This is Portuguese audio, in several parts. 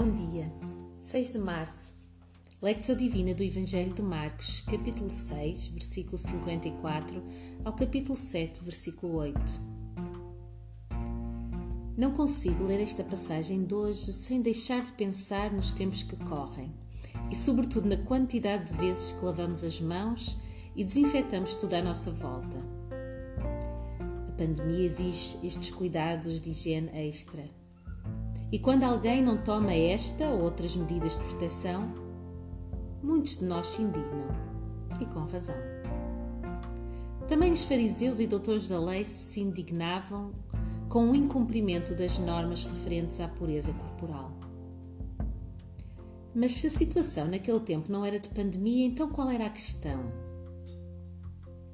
Bom dia, 6 de março. Lecção Divina do Evangelho de Marcos, capítulo 6, versículo 54 ao capítulo 7, versículo 8. Não consigo ler esta passagem de hoje sem deixar de pensar nos tempos que correm e, sobretudo, na quantidade de vezes que lavamos as mãos e desinfetamos tudo à nossa volta. A pandemia exige estes cuidados de higiene extra e quando alguém não toma esta ou outras medidas de proteção, muitos de nós se indignam, e com razão. Também os fariseus e doutores da lei se indignavam com o incumprimento das normas referentes à pureza corporal. Mas se a situação naquele tempo não era de pandemia, então qual era a questão?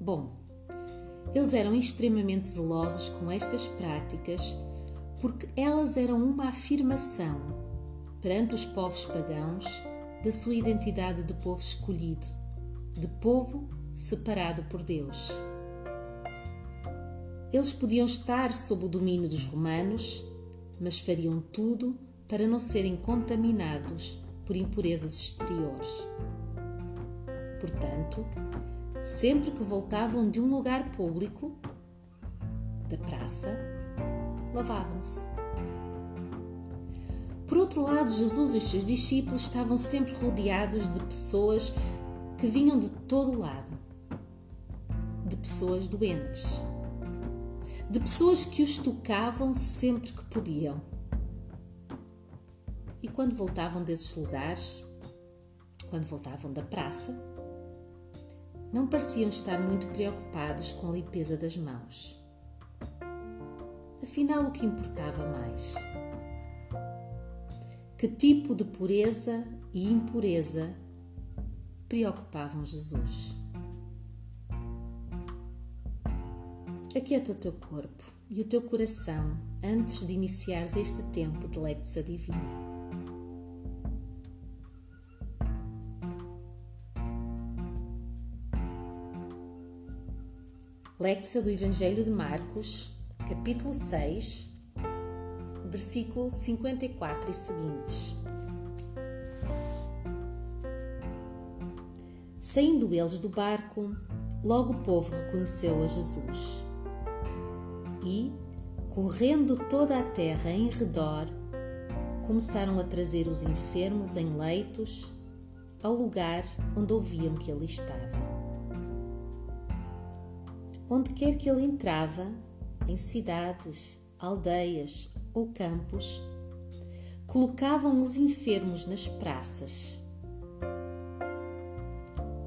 Bom, eles eram extremamente zelosos com estas práticas porque elas eram uma afirmação perante os povos pagãos da sua identidade de povo escolhido, de povo separado por Deus. Eles podiam estar sob o domínio dos romanos, mas fariam tudo para não serem contaminados por impurezas exteriores. Portanto, sempre que voltavam de um lugar público, da praça, lavavam-se. Por outro lado, Jesus e os seus discípulos estavam sempre rodeados de pessoas que vinham de todo lado, de pessoas doentes, de pessoas que os tocavam sempre que podiam. E quando voltavam desses lugares, quando voltavam da praça, não pareciam estar muito preocupados com a limpeza das mãos. Afinal, o que importava mais? Que tipo de pureza e impureza preocupavam Jesus? Aquieta o teu corpo e o teu coração antes de iniciares este tempo de lectio divina. Lectio do Evangelho de Marcos, capítulo 6, versículo 54 e seguintes. Saindo eles do barco, logo o povo reconheceu a Jesus. E, correndo toda a terra em redor, começaram a trazer os enfermos em leitos ao lugar onde ouviam que ele estava. Onde quer que ele entrava, em cidades, aldeias ou campos, colocavam os enfermos nas praças.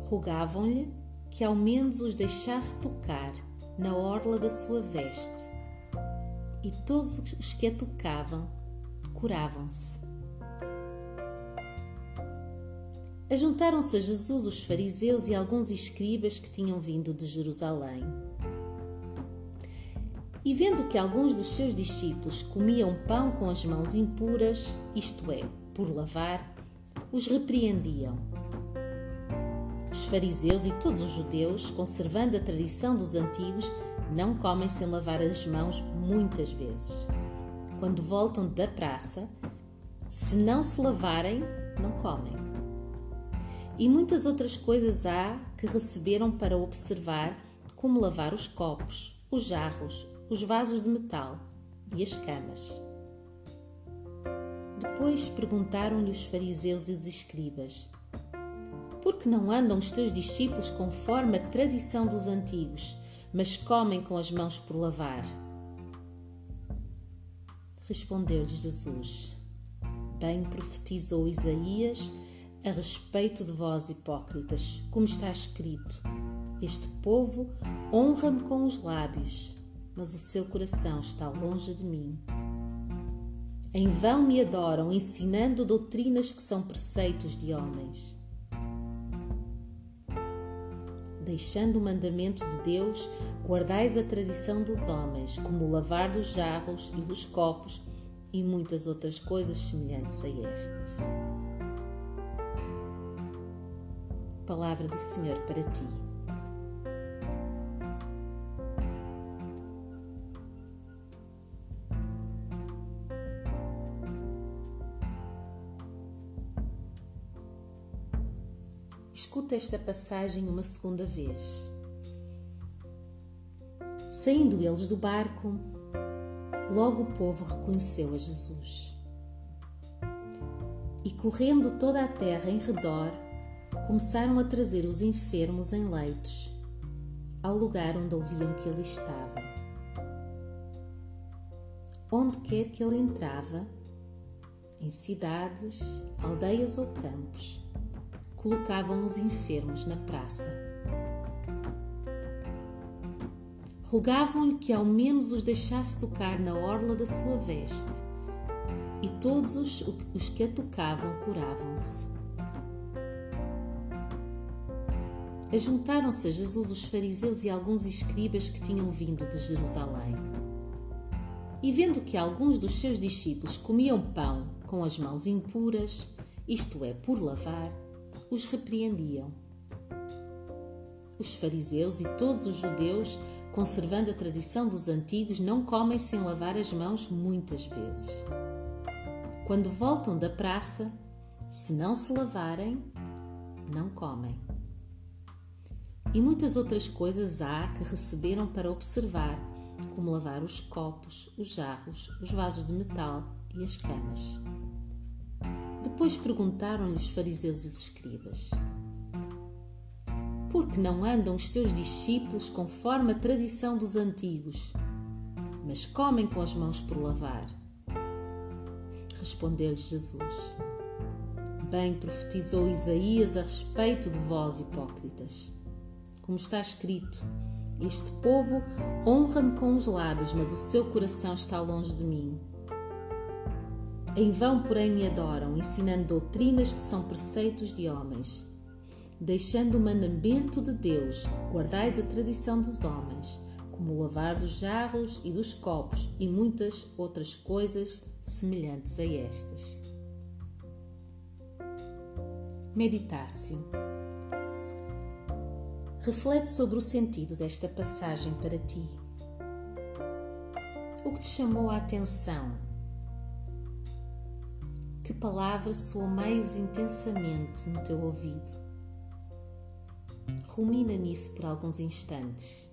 Rogavam-lhe que ao menos os deixasse tocar na orla da sua veste, e todos os que a tocavam curavam-se. Ajuntaram-se a Jesus os fariseus e alguns escribas que tinham vindo de Jerusalém. E vendo que alguns dos seus discípulos comiam pão com as mãos impuras, isto é, por lavar, os repreendiam. Os fariseus e todos os judeus, conservando a tradição dos antigos, não comem sem lavar as mãos muitas vezes. Quando voltam da praça, se não se lavarem, não comem. E muitas outras coisas há que receberam para observar, como lavar os copos, os jarros, os vasos de metal e as camas. Depois perguntaram-lhe os fariseus e os escribas: Por que não andam os teus discípulos conforme a tradição dos antigos, mas comem com as mãos por lavar? Respondeu-lhes Jesus: Bem profetizou Isaías a respeito de vós, hipócritas, como está escrito: Este povo honra-me com os lábios, mas o seu coração está longe de mim. Em vão me adoram, ensinando doutrinas que são preceitos de homens. Deixando o mandamento de Deus, guardais a tradição dos homens, como o lavar dos jarros e dos copos e muitas outras coisas semelhantes a estas. Palavra do Senhor para ti. Escuta esta passagem uma segunda vez. Saindo eles do barco, logo o povo reconheceu a Jesus. E correndo toda a terra em redor, começaram a trazer os enfermos em leitos, ao lugar onde ouviam que ele estava. Onde quer que ele entrava, em cidades, aldeias ou campos, colocavam os enfermos na praça. Rogavam-lhe que ao menos os deixasse tocar na orla da sua veste, e todos os que a tocavam curavam-se. Ajuntaram-se a Jesus os fariseus e alguns escribas que tinham vindo de Jerusalém. E vendo que alguns dos seus discípulos comiam pão com as mãos impuras, isto é, por lavar, os repreendiam. Os fariseus e todos os judeus, conservando a tradição dos antigos, não comem sem lavar as mãos muitas vezes. Quando voltam da praça, se não se lavarem, não comem. E muitas outras coisas há que receberam para observar, como lavar os copos, os jarros, os vasos de metal e as camas. Depois perguntaram-lhe os fariseus e os escribas: Por que não andam os teus discípulos conforme a tradição dos antigos, mas comem com as mãos por lavar? Respondeu-lhes Jesus: Bem profetizou Isaías a respeito de vós, hipócritas como está escrito: Este povo honra-me com os lábios, mas o seu coração está longe de mim. Em vão, porém, me adoram, ensinando doutrinas que são preceitos de homens. Deixando o mandamento de Deus, guardais a tradição dos homens, como o lavar dos jarros e dos copos e muitas outras coisas semelhantes a estas. Meditácio Reflete sobre o sentido desta passagem para ti. O que te chamou a atenção? Que palavra soou mais intensamente no teu ouvido? Rumina nisso por alguns instantes.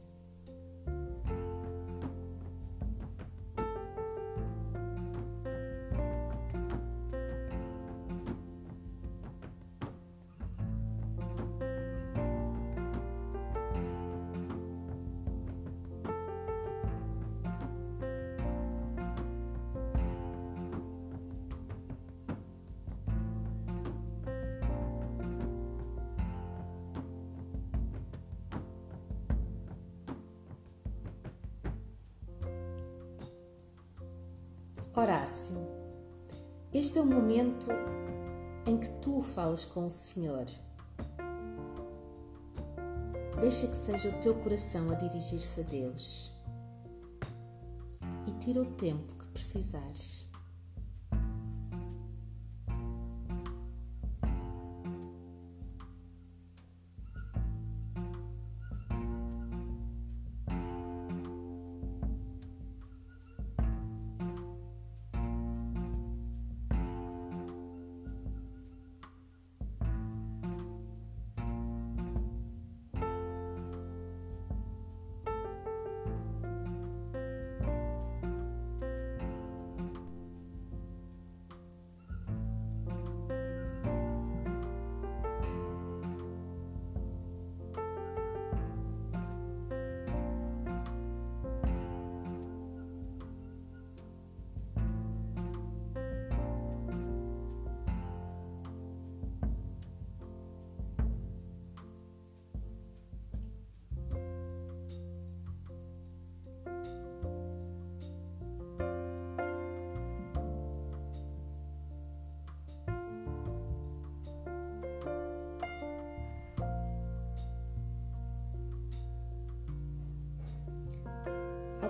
Horácio, este é o momento em que tu falas com o Senhor. Deixa que seja o teu coração a dirigir-se a Deus e tira o tempo que precisares.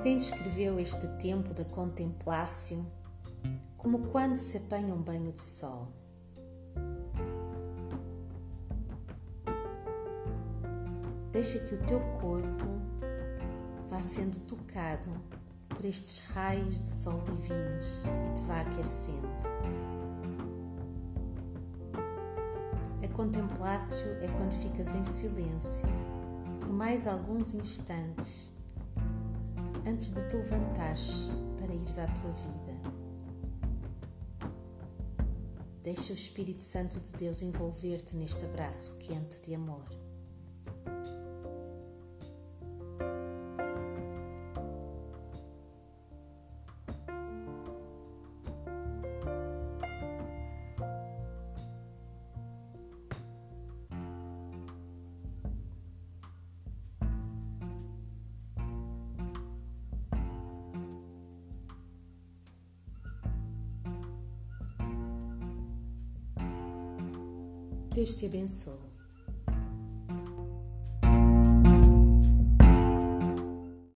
Alguém descreveu este tempo da contemplácio como quando se apanha um banho de sol. Deixa que o teu corpo vá sendo tocado por estes raios de sol divinos e te vá aquecendo. contemplácio é quando ficas em silêncio por mais alguns instantes antes de te levantares para ires à tua vida. Deixa o Espírito Santo de Deus envolver-te neste abraço quente de amor. Deus te abençoe.